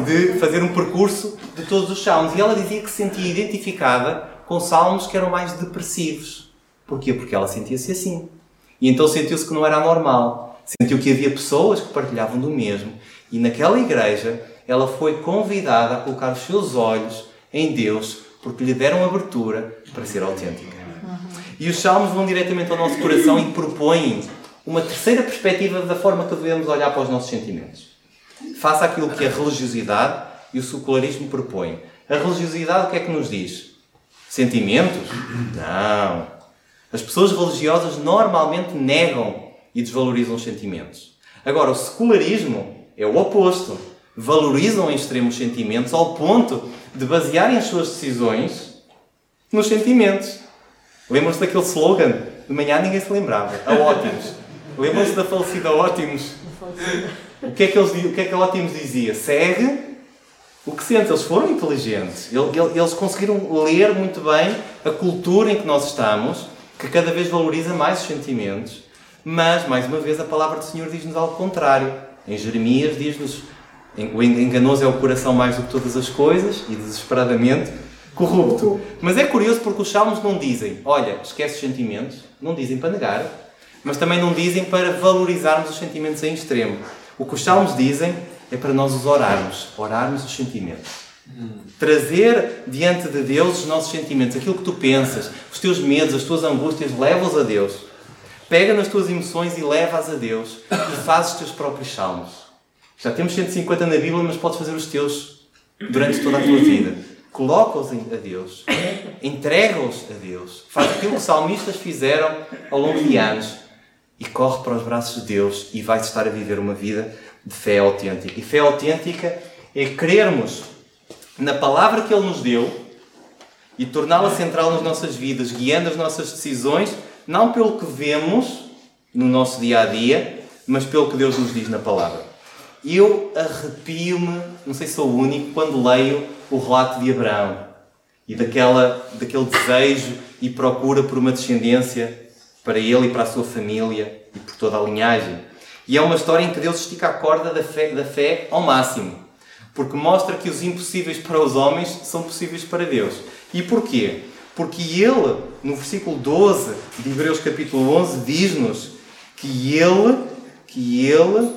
de fazer um percurso de todos os salmos. E ela dizia que se sentia identificada com salmos que eram mais depressivos. Porquê? Porque ela sentia-se assim. E então sentiu-se que não era normal. Sentiu que havia pessoas que partilhavam do mesmo. E naquela igreja, ela foi convidada a colocar os seus olhos em Deus, porque lhe deram abertura para ser autêntica. E os salmos vão diretamente ao nosso coração e propõem uma terceira perspectiva da forma que devemos olhar para os nossos sentimentos. Faça aquilo que a religiosidade e o secularismo propõem. A religiosidade o que é que nos diz? Sentimentos? Não. As pessoas religiosas normalmente negam e desvalorizam os sentimentos. Agora, o secularismo é o oposto. Valorizam em extremo os sentimentos ao ponto de basearem as suas decisões nos sentimentos. Lembram-se daquele slogan? De manhã ninguém se lembrava. A Ótimos. Lembram-se da falecida Ótimos? O que, é que eles, o que é que a Ótimos dizia? Segue o que sentes. Eles foram inteligentes. Eles conseguiram ler muito bem a cultura em que nós estamos, que cada vez valoriza mais os sentimentos. Mas, mais uma vez, a palavra do Senhor diz-nos algo contrário. Em Jeremias diz-nos: o enganoso é o coração mais do que todas as coisas e desesperadamente corrupto. Mas é curioso porque os salmos não dizem, olha, esquece os sentimentos, não dizem para negar, mas também não dizem para valorizarmos os sentimentos em extremo. O que os salmos dizem é para nós os orarmos, orarmos os sentimentos. Trazer diante de Deus os nossos sentimentos, aquilo que tu pensas, os teus medos, as tuas angústias, leva-os a Deus. Pega nas tuas emoções e leva-as a Deus e faz os teus próprios salmos. Já temos 150 na Bíblia, mas podes fazer os teus durante toda a tua vida. coloca-os a Deus, entrega-os a Deus, faz aquilo que os salmistas fizeram ao longo de anos e corre para os braços de Deus e vai estar a viver uma vida de fé autêntica. E fé autêntica é crermos na palavra que Ele nos deu e torná-la central nas nossas vidas, guiando as nossas decisões, não pelo que vemos no nosso dia a dia, mas pelo que Deus nos diz na palavra. Eu arrepio-me, não sei se sou o único, quando leio o relato de Abraão e daquela, daquele desejo e procura por uma descendência para ele e para a sua família e por toda a linhagem. E é uma história em que Deus estica a corda da fé, da fé ao máximo, porque mostra que os impossíveis para os homens são possíveis para Deus. E porquê? Porque ele, no versículo 12 de Hebreus capítulo 11, diz-nos que ele, que ele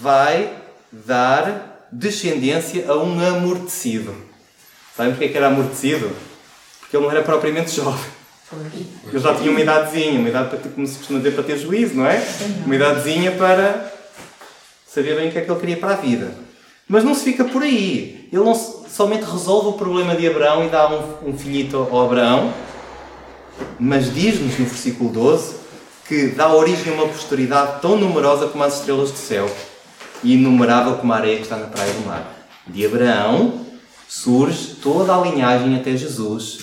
vai dar descendência a um amortecido. Sabem porque é que era amortecido? Porque ele não era propriamente jovem. Ele já tinha uma idadezinha, uma idade para, como se costuma dizer, para ter juízo, não é? Uma idadezinha para saber bem o que é que ele queria para a vida. Mas não se fica por aí. Ele não somente resolve o problema de Abraão e dá um, um filhito ao Abraão, mas diz-nos no versículo 12 que dá origem a uma posteridade tão numerosa como as estrelas do céu e inumerável como a areia que está na praia do mar. De Abraão surge toda a linhagem até Jesus.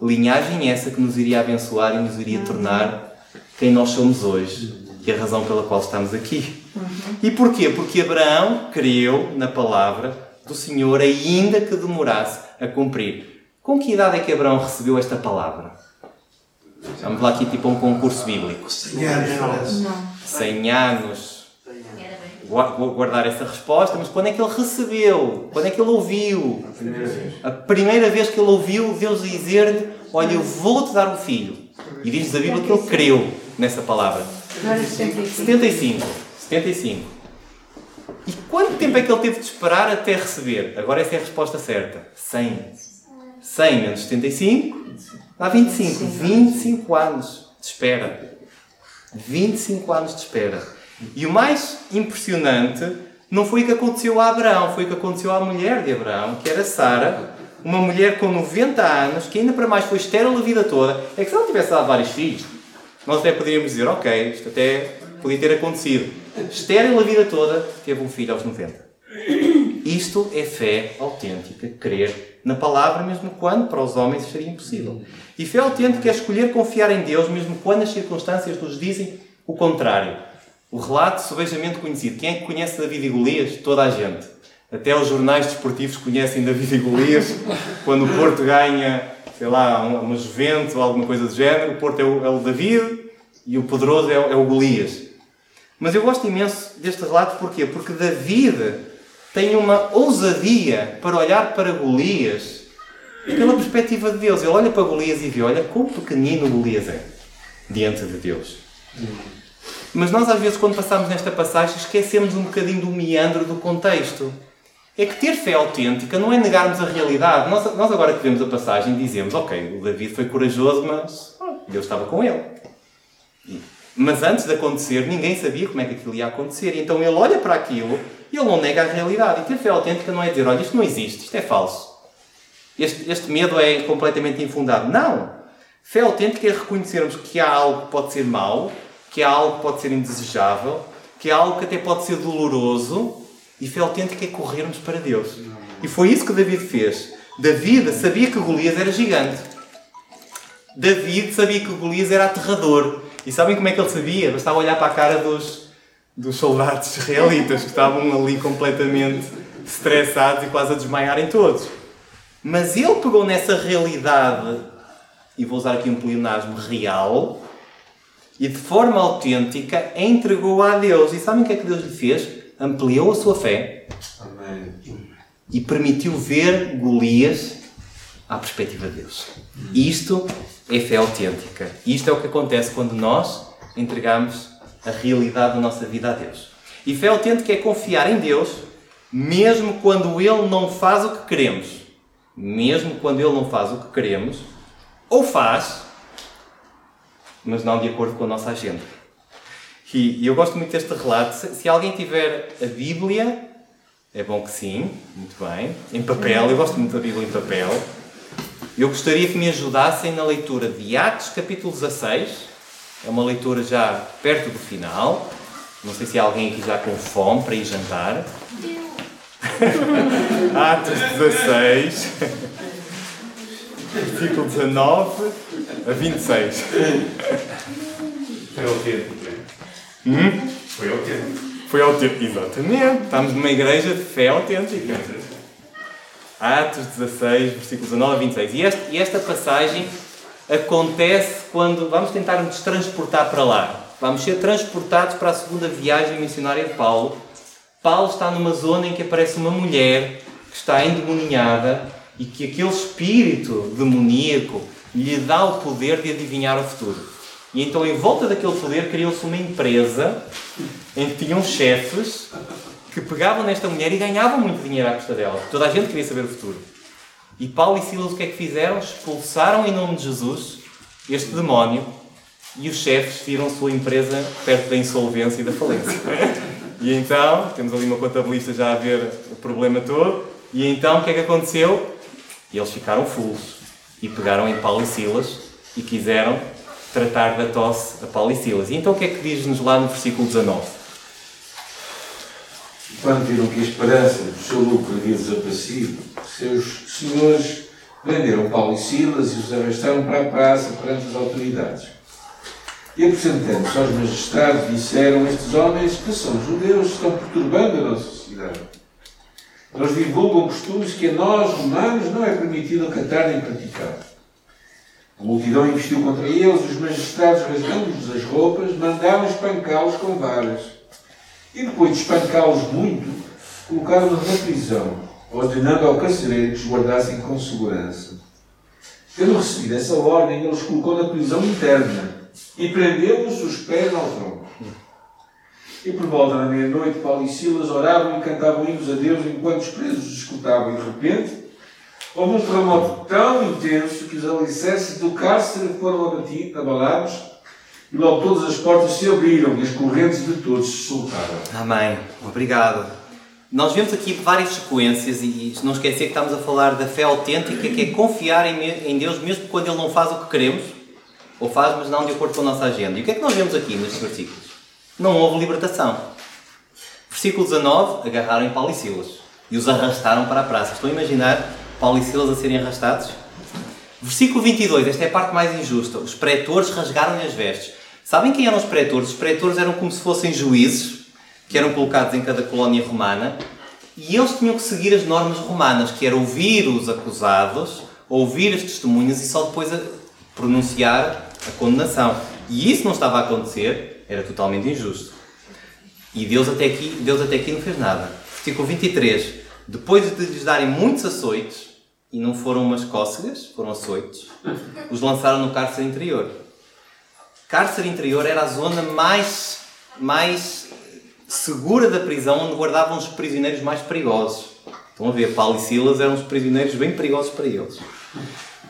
Linhagem essa que nos iria abençoar e nos iria tornar quem nós somos hoje e a razão pela qual estamos aqui. E porquê? Porque Abraão creu na palavra do Senhor, ainda que demorasse a cumprir. Com que idade é que Abraão recebeu esta palavra? Vamos lá aqui tipo um concurso bíblico. 100 anos. 100 anos vou guardar essa resposta, mas quando é que ele recebeu? Quando é que ele ouviu? A primeira vez que ele ouviu Deus dizer-lhe: Olha, eu vou-te dar um filho. E diz a Bíblia que ele creu nessa palavra. 75. 75. E quanto tempo é que ele teve de esperar até receber? Agora essa é a resposta certa. 100. 100 menos 75 dá 25. 25 anos de espera. 25 anos de espera. E o mais impressionante não foi o que aconteceu a Abraão, foi o que aconteceu à mulher de Abraão, que era Sara, uma mulher com 90 anos, que ainda para mais foi estéril a vida toda. É que se ela tivesse dado vários filhos, nós até poderíamos dizer, ok, isto até podia ter acontecido. Estéril a vida toda, teve um filho aos 90. Isto é fé autêntica, crer na palavra, mesmo quando para os homens seria impossível. E fé autêntica é escolher confiar em Deus, mesmo quando as circunstâncias nos dizem o contrário. O relato subejamente conhecido. Quem é que conhece David e Golias? Toda a gente. Até os jornais desportivos conhecem David e Golias. Quando o Porto ganha, sei lá, uma Juventus ou alguma coisa do género, o Porto é o, é David e o poderoso é, é o Golias. Mas eu gosto imenso deste relato porquê? Porque David tem uma ousadia para olhar para Golias pela perspectiva de Deus. Ele olha para Golias e vê, olha quão pequenino Golias é diante de Deus. Mas nós, às vezes, quando passamos nesta passagem, esquecemos um bocadinho do meandro do contexto. É que ter fé autêntica não é negarmos a realidade. Nós, nós agora que vemos a passagem, dizemos: Ok, o David foi corajoso, mas Deus estava com ele. Mas antes de acontecer, ninguém sabia como é que aquilo ia acontecer. Então ele olha para aquilo e ele não nega a realidade. E ter fé autêntica não é dizer: Olha, isto não existe, isto é falso. Este, este medo é completamente infundado. Não! Fé autêntica é reconhecermos que há algo que pode ser mau que há algo que pode ser indesejável, que há algo que até pode ser doloroso, e fé autêntica é corrermos para Deus. E foi isso que David fez. David sabia que Golias era gigante. David sabia que Golias era aterrador. E sabem como é que ele sabia? Bastava olhar para a cara dos, dos soldados israelitas que estavam ali completamente estressados e quase a desmaiarem todos. Mas ele pegou nessa realidade, e vou usar aqui um pleonasmo real, e de forma autêntica entregou a Deus. E sabem o que é que Deus lhe fez? Ampliou a sua fé Amém. e permitiu ver Golias à perspectiva de Deus. Isto é fé autêntica. Isto é o que acontece quando nós entregamos a realidade da nossa vida a Deus. E fé autêntica é confiar em Deus, mesmo quando Ele não faz o que queremos. Mesmo quando Ele não faz o que queremos, ou faz, mas não de acordo com a nossa agenda. E eu gosto muito deste relato. Se alguém tiver a Bíblia, é bom que sim, muito bem. Em papel, eu gosto muito da Bíblia em papel. Eu gostaria que me ajudassem na leitura de Atos, capítulo 16. É uma leitura já perto do final. Não sei se há alguém aqui já com fome para ir jantar. Atos 16, versículo 19 a 26. Foi autêntico, né? Hum? Foi autêntico. Foi autêntico, exatamente. Estamos numa igreja de fé autêntica. Atos 16, versículos 19 a 26. E esta, e esta passagem acontece quando vamos tentar nos transportar para lá. Vamos ser transportados para a segunda viagem missionária de Paulo. Paulo está numa zona em que aparece uma mulher que está endemoniada e que aquele espírito demoníaco lhe dá o poder de adivinhar o futuro. E então, em volta daquele poder, criou-se uma empresa em que tinham chefes que pegavam nesta mulher e ganhavam muito dinheiro à custa dela. Toda a gente queria saber o futuro. E Paulo e Silas o que é que fizeram? Expulsaram em nome de Jesus este demónio e os chefes viram sua empresa perto da insolvência e da falência. E então, temos ali uma contabilista já a ver o problema todo, e então o que é que aconteceu? Eles ficaram fulos e pegaram em Paulo e Silas e quiseram tratar da tosse a Paulo e Silas. E então o que é que diz-nos lá no versículo 19? Quando viram que a esperança do seu lucro havia desaparecido, seus senhores prenderam Paulo e Silas e os arrastaram para a praça perante as autoridades. E apresentando-se aos magistrados, disseram: Estes homens, que são judeus, estão perturbando a nossa sociedade. Eles divulgam costumes que a nós, romanos, não é permitido acatar nem praticar. A multidão investiu contra eles, os magistrados, rasgando-lhes as roupas, mandaram espancá-los com varas. E depois de espancá-los muito, colocaram-nos na prisão, ordenando ao carcereiro que os guardassem com segurança. Tendo recebido essa ordem, ele os colocou na prisão interna e prendeu-os os pés ao tronco. E por volta da meia-noite, Paulo e Silas oravam e cantavam hinos a Deus enquanto os presos os escutavam. E de repente, houve um terremoto tão intenso que os alicerces do cárcere foram abatidos, abalados, e logo todas as portas se abriram e as correntes de todos se soltaram. Amém. Obrigado. Nós vemos aqui várias sequências e não esquecer que estamos a falar da fé autêntica, que é confiar em Deus mesmo quando Ele não faz o que queremos, ou faz, mas não de acordo com a nossa agenda. E o que é que nós vemos aqui nestes versículos? Não houve libertação. Versículo 19, agarraram Paulo e Silas e os arrastaram para a praça. Estão a imaginar Paulo e Silas a serem arrastados? Versículo 22, esta é a parte mais injusta. Os pretores rasgaram-lhe as vestes. Sabem quem eram os pretores? Os pretores eram como se fossem juízes que eram colocados em cada colónia romana e eles tinham que seguir as normas romanas, que era ouvir os acusados, ouvir as testemunhas e só depois pronunciar a condenação. E isso não estava a acontecer, era totalmente injusto. E Deus até aqui, Deus até aqui não fez nada. Versículo 23. Depois de lhes darem muitos açoites, e não foram umas cócegas, foram açoites, os lançaram no cárcere interior. Cárcere interior era a zona mais, mais segura da prisão, onde guardavam os prisioneiros mais perigosos. Estão a ver, Paulo e Silas eram os prisioneiros bem perigosos para eles.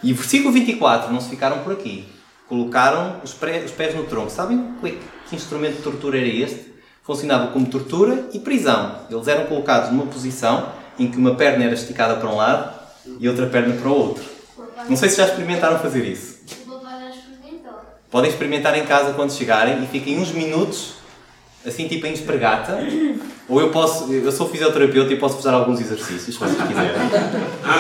E versículo 24, não se ficaram por aqui. Colocaram os, pré, os pés no tronco. Sabem que, que instrumento de tortura era este? Funcionava como tortura e prisão. Eles eram colocados numa posição em que uma perna era esticada para um lado e outra perna para o outro. Não sei se já experimentaram fazer isso. Podem experimentar em casa quando chegarem e fiquem uns minutos assim tipo em espregueta. Ou eu posso, eu sou fisioterapeuta e posso fazer alguns exercícios, se vocês quiserem.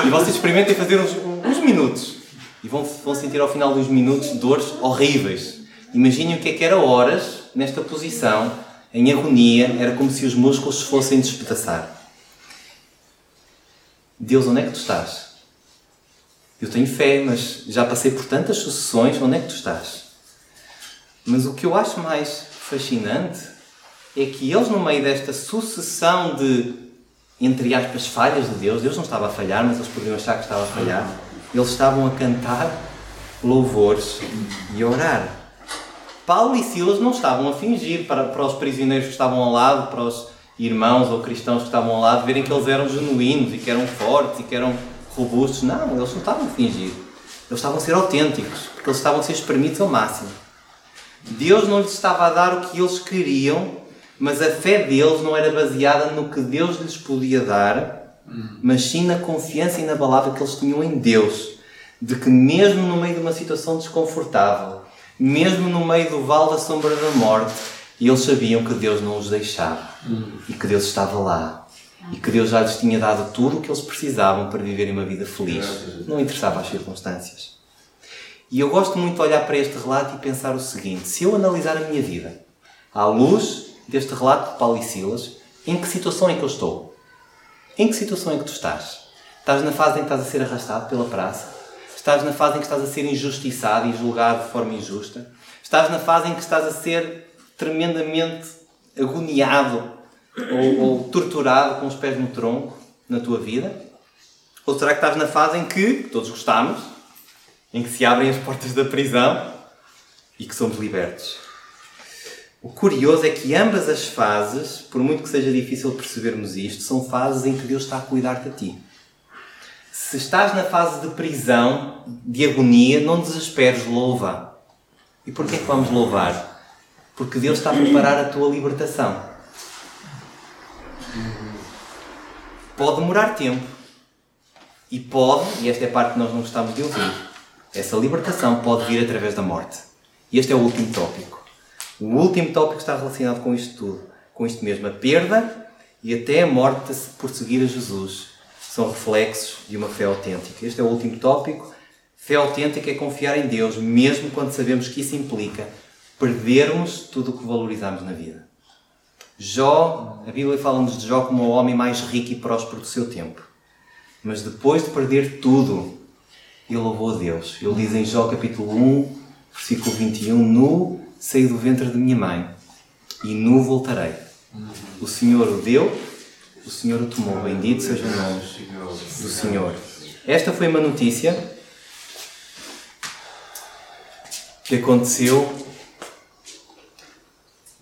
E vocês experimentem fazer uns, uns minutos. E vão, vão sentir ao final dos minutos dores horríveis. Imaginem o que é que era horas nesta posição, em agonia, era como se os músculos se fossem despedaçar. Deus, onde é que tu estás? Eu tenho fé, mas já passei por tantas sucessões, onde é que tu estás? Mas o que eu acho mais fascinante é que eles, no meio desta sucessão de, entre aspas, falhas de Deus, Deus não estava a falhar, mas eles poderiam achar que estava a falhar, eles estavam a cantar louvores e a orar. Paulo e Silas não estavam a fingir para, para os prisioneiros que estavam ao lado, para os irmãos ou cristãos que estavam ao lado, verem que eles eram genuínos e que eram fortes e que eram robustos. Não, eles não estavam a fingir. Eles estavam a ser autênticos, porque eles estavam a ser espremidos ao máximo. Deus não lhes estava a dar o que eles queriam, mas a fé deles não era baseada no que Deus lhes podia dar, mas sim na confiança inabalável que eles tinham em Deus. de que, mesmo no meio de uma situação desconfortável, mesmo no meio do vale da sombra da morte, eles sabiam que Deus não os deixava e que Deus estava lá e que Deus já lhes tinha dado tudo o que eles precisavam para viverem uma vida feliz. Não interessava as circunstâncias. E eu gosto muito de olhar para este relato e pensar o seguinte: se eu analisar a minha vida à luz deste relato de Paulo e Silas, em que situação é que eu estou? Em que situação é que tu estás? Estás na fase em que estás a ser arrastado pela praça? Estás na fase em que estás a ser injustiçado e julgado de forma injusta? Estás na fase em que estás a ser tremendamente agoniado ou, ou torturado com os pés no tronco na tua vida? Ou será que estás na fase em que todos gostamos, em que se abrem as portas da prisão e que somos libertos? O curioso é que ambas as fases, por muito que seja difícil percebermos isto, são fases em que Deus está a cuidar de ti. Se estás na fase de prisão, de agonia, não desesperes, louva. E porquê que vamos louvar? Porque Deus está a preparar a tua libertação. Pode demorar tempo. E pode, e esta é a parte que nós não gostamos de ouvir, essa libertação pode vir através da morte. E este é o último tópico. O último tópico está relacionado com isto tudo, com isto mesmo, a perda e até a morte por seguir a Jesus. São reflexos de uma fé autêntica. Este é o último tópico. Fé autêntica é confiar em Deus, mesmo quando sabemos que isso implica perdermos tudo o que valorizamos na vida. Jó, a Bíblia fala-nos de Jó como o homem mais rico e próspero do seu tempo. Mas depois de perder tudo, ele louvou a Deus. Ele diz em Jó capítulo 1, versículo 21, Nu saí do ventre de minha mãe e nu voltarei. O Senhor o deu, o Senhor o tomou. Bendito seja o nome do Senhor. Esta foi uma notícia que aconteceu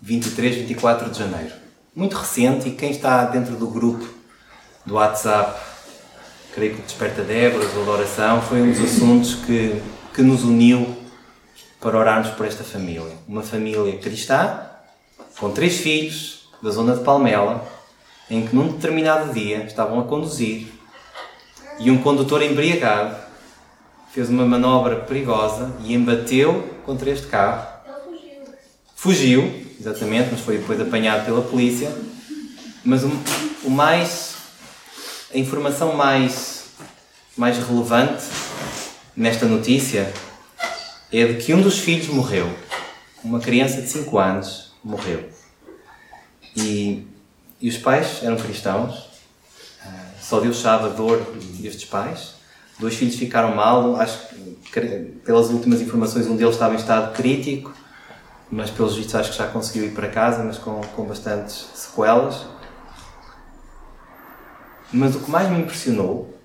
23, 24 de janeiro. Muito recente e quem está dentro do grupo do WhatsApp, creio que Desperta Débora ou da oração, foi um dos assuntos que, que nos uniu para orarmos por esta família. Uma família cristã, com três filhos, da zona de Palmela, em que num determinado dia estavam a conduzir e um condutor embriagado fez uma manobra perigosa e embateu contra este carro. Fugiu, exatamente, mas foi depois apanhado pela polícia. Mas o, o mais. A informação mais, mais relevante nesta notícia é de que um dos filhos morreu. Uma criança de 5 anos morreu. E, e os pais eram cristãos. Ah, só Deus sabe a dor destes pais. Dois filhos ficaram mal. Acho que, pelas últimas informações, um deles estava em estado crítico, mas pelos vistos acho que já conseguiu ir para casa, mas com, com bastantes sequelas. Mas o que mais me impressionou,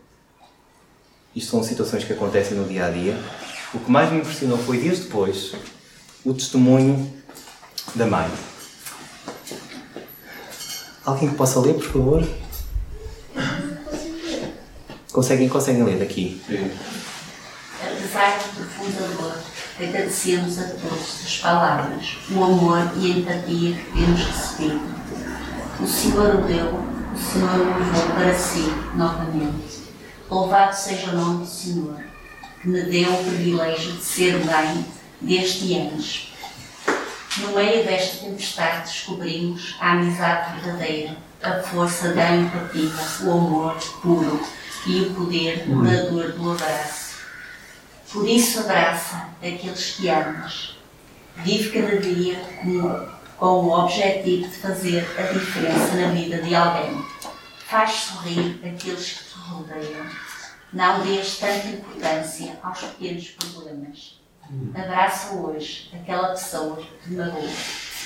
isto são situações que acontecem no dia a dia, o que mais me impressionou foi dias depois o testemunho da mãe. Alguém que possa ler, por favor? Conseguem, conseguem ler daqui? Sim. Apesar de profunda dor, agradecemos a todos as palavras, o amor e a empatia que temos recebido. O Senhor o deu, o Senhor o levou para si novamente. Louvado seja o nome do Senhor que me deu o privilégio de ser mãe desde anos. No meio desta tempestade descobrimos a amizade verdadeira, a força da empatia, o amor puro e o poder curador do abraço. Por isso abraça aqueles que amas. Vive cada dia com, com o objetivo de fazer a diferença na vida de alguém. Faz sorrir aqueles que te rodeiam não dês tanta importância aos pequenos problemas. Abraça hoje aquela pessoa que te magoou,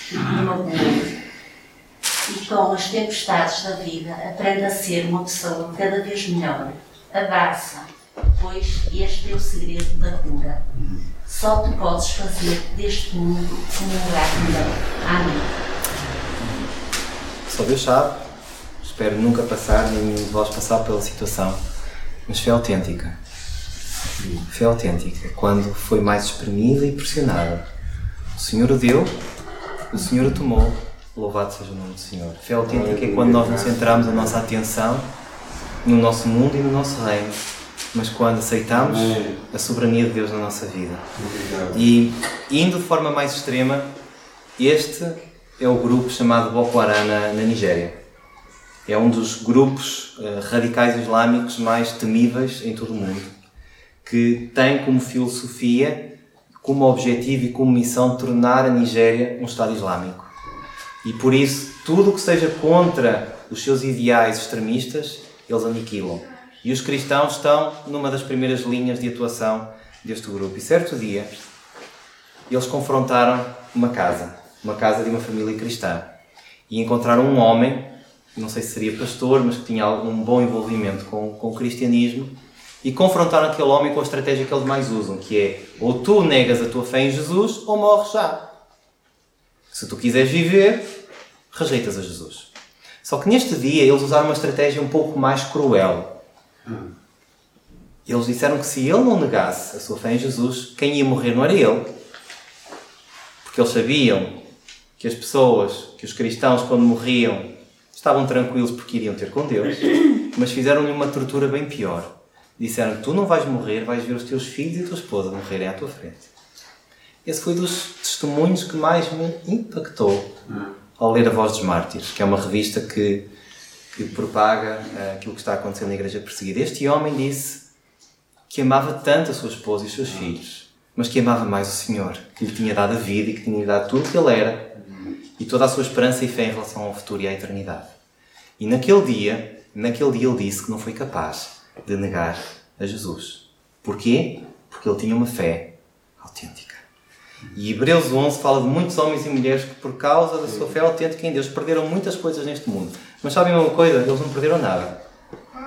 que te. E com as tempestades da vida, aprenda a ser uma pessoa cada vez melhor. Abraça, pois este é o segredo da cura. Só tu podes fazer deste mundo um lugar melhor. Amém. Só Deus sabe. Espero nunca passar, nem de vós passar pela situação mas fé autêntica. Fé autêntica, quando foi mais espremida e pressionada. O Senhor o deu, o Senhor o tomou, louvado seja o nome do Senhor. Fé autêntica é quando nós nos centramos a nossa atenção no nosso mundo e no nosso reino mas quando aceitamos Amém. a soberania de Deus na nossa vida. Obrigado. E indo de forma mais extrema, este é o grupo chamado Boko Haram na, na Nigéria. É um dos grupos eh, radicais islâmicos mais temíveis em todo o mundo, que tem como filosofia, como objetivo e como missão tornar a Nigéria um Estado Islâmico. E por isso, tudo o que seja contra os seus ideais extremistas, eles aniquilam. E os cristãos estão numa das primeiras linhas de atuação deste grupo. E certo dia, eles confrontaram uma casa, uma casa de uma família cristã. E encontraram um homem, não sei se seria pastor, mas que tinha um bom envolvimento com, com o cristianismo, e confrontaram aquele homem com a estratégia que eles mais usam, que é ou tu negas a tua fé em Jesus ou morres já. Se tu quiseres viver, rejeitas a Jesus. Só que neste dia eles usaram uma estratégia um pouco mais cruel. Eles disseram que se ele não negasse a sua fé em Jesus, quem ia morrer não era ele. Porque eles sabiam que as pessoas, que os cristãos, quando morriam, estavam tranquilos porque iriam ter com Deus, mas fizeram-lhe uma tortura bem pior. Disseram que tu não vais morrer, vais ver os teus filhos e a tua esposa morrerem à tua frente. Esse foi dos testemunhos que mais me impactou ao ler A Voz dos Mártires, que é uma revista que, que propaga eh, aquilo que está acontecendo na Igreja Perseguida. Este homem disse que amava tanto a sua esposa e os seus filhos, mas que amava mais o Senhor, que lhe tinha dado a vida e que tinha lhe dado tudo o que ele era e toda a sua esperança e fé em relação ao futuro e à eternidade. E naquele dia, naquele dia ele disse que não foi capaz de negar a Jesus. Porquê? Porque ele tinha uma fé autêntica. E Hebreus 11 fala de muitos homens e mulheres que, por causa da sua fé autêntica em Deus, perderam muitas coisas neste mundo. Mas sabem uma coisa? Eles não perderam nada.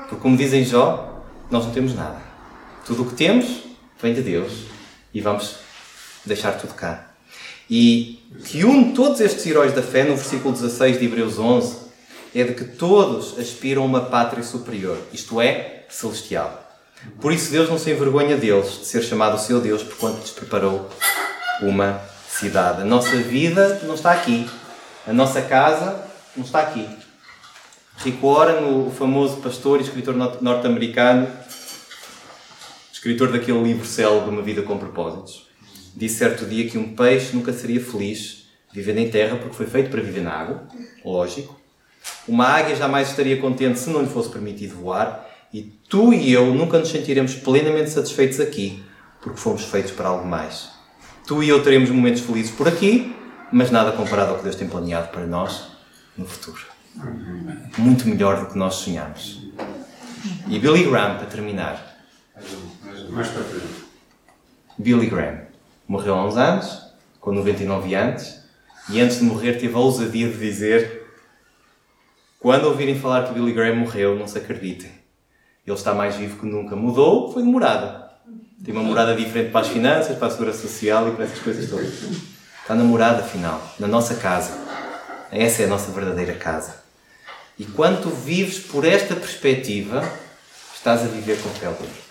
Porque, como dizem Jó, nós não temos nada. Tudo o que temos vem de Deus e vamos deixar tudo cá. E que une todos estes heróis da fé, no versículo 16 de Hebreus 11, é de que todos aspiram a uma pátria superior, isto é, celestial. Por isso Deus não se envergonha deles, de ser chamado o seu Deus, porquanto lhes preparou uma cidade. A nossa vida não está aqui. A nossa casa não está aqui. Rick Warren, o famoso pastor e escritor norte-americano, escritor daquele livro célebre Uma Vida com Propósitos, disse certo dia que um peixe nunca seria feliz vivendo em terra porque foi feito para viver na água, lógico. Uma águia jamais estaria contente se não lhe fosse permitido voar e tu e eu nunca nos sentiremos plenamente satisfeitos aqui porque fomos feitos para algo mais. Tu e eu teremos momentos felizes por aqui, mas nada comparado ao que Deus tem planeado para nós no futuro. Muito melhor do que nós sonhamos. E Billy Graham, para terminar. Mais para frente. Billy Graham morreu há uns anos, com 99 anos, e antes de morrer teve a ousadia de dizer: Quando ouvirem falar que Billy Graham morreu, não se acreditem. Ele está mais vivo que nunca. Mudou, foi de morada. Tem uma morada diferente para as finanças, para a segurança social e para essas coisas todas. Está na morada final, na nossa casa. Essa é a nossa verdadeira casa. E quando tu vives por esta perspectiva, estás a viver com fé livre.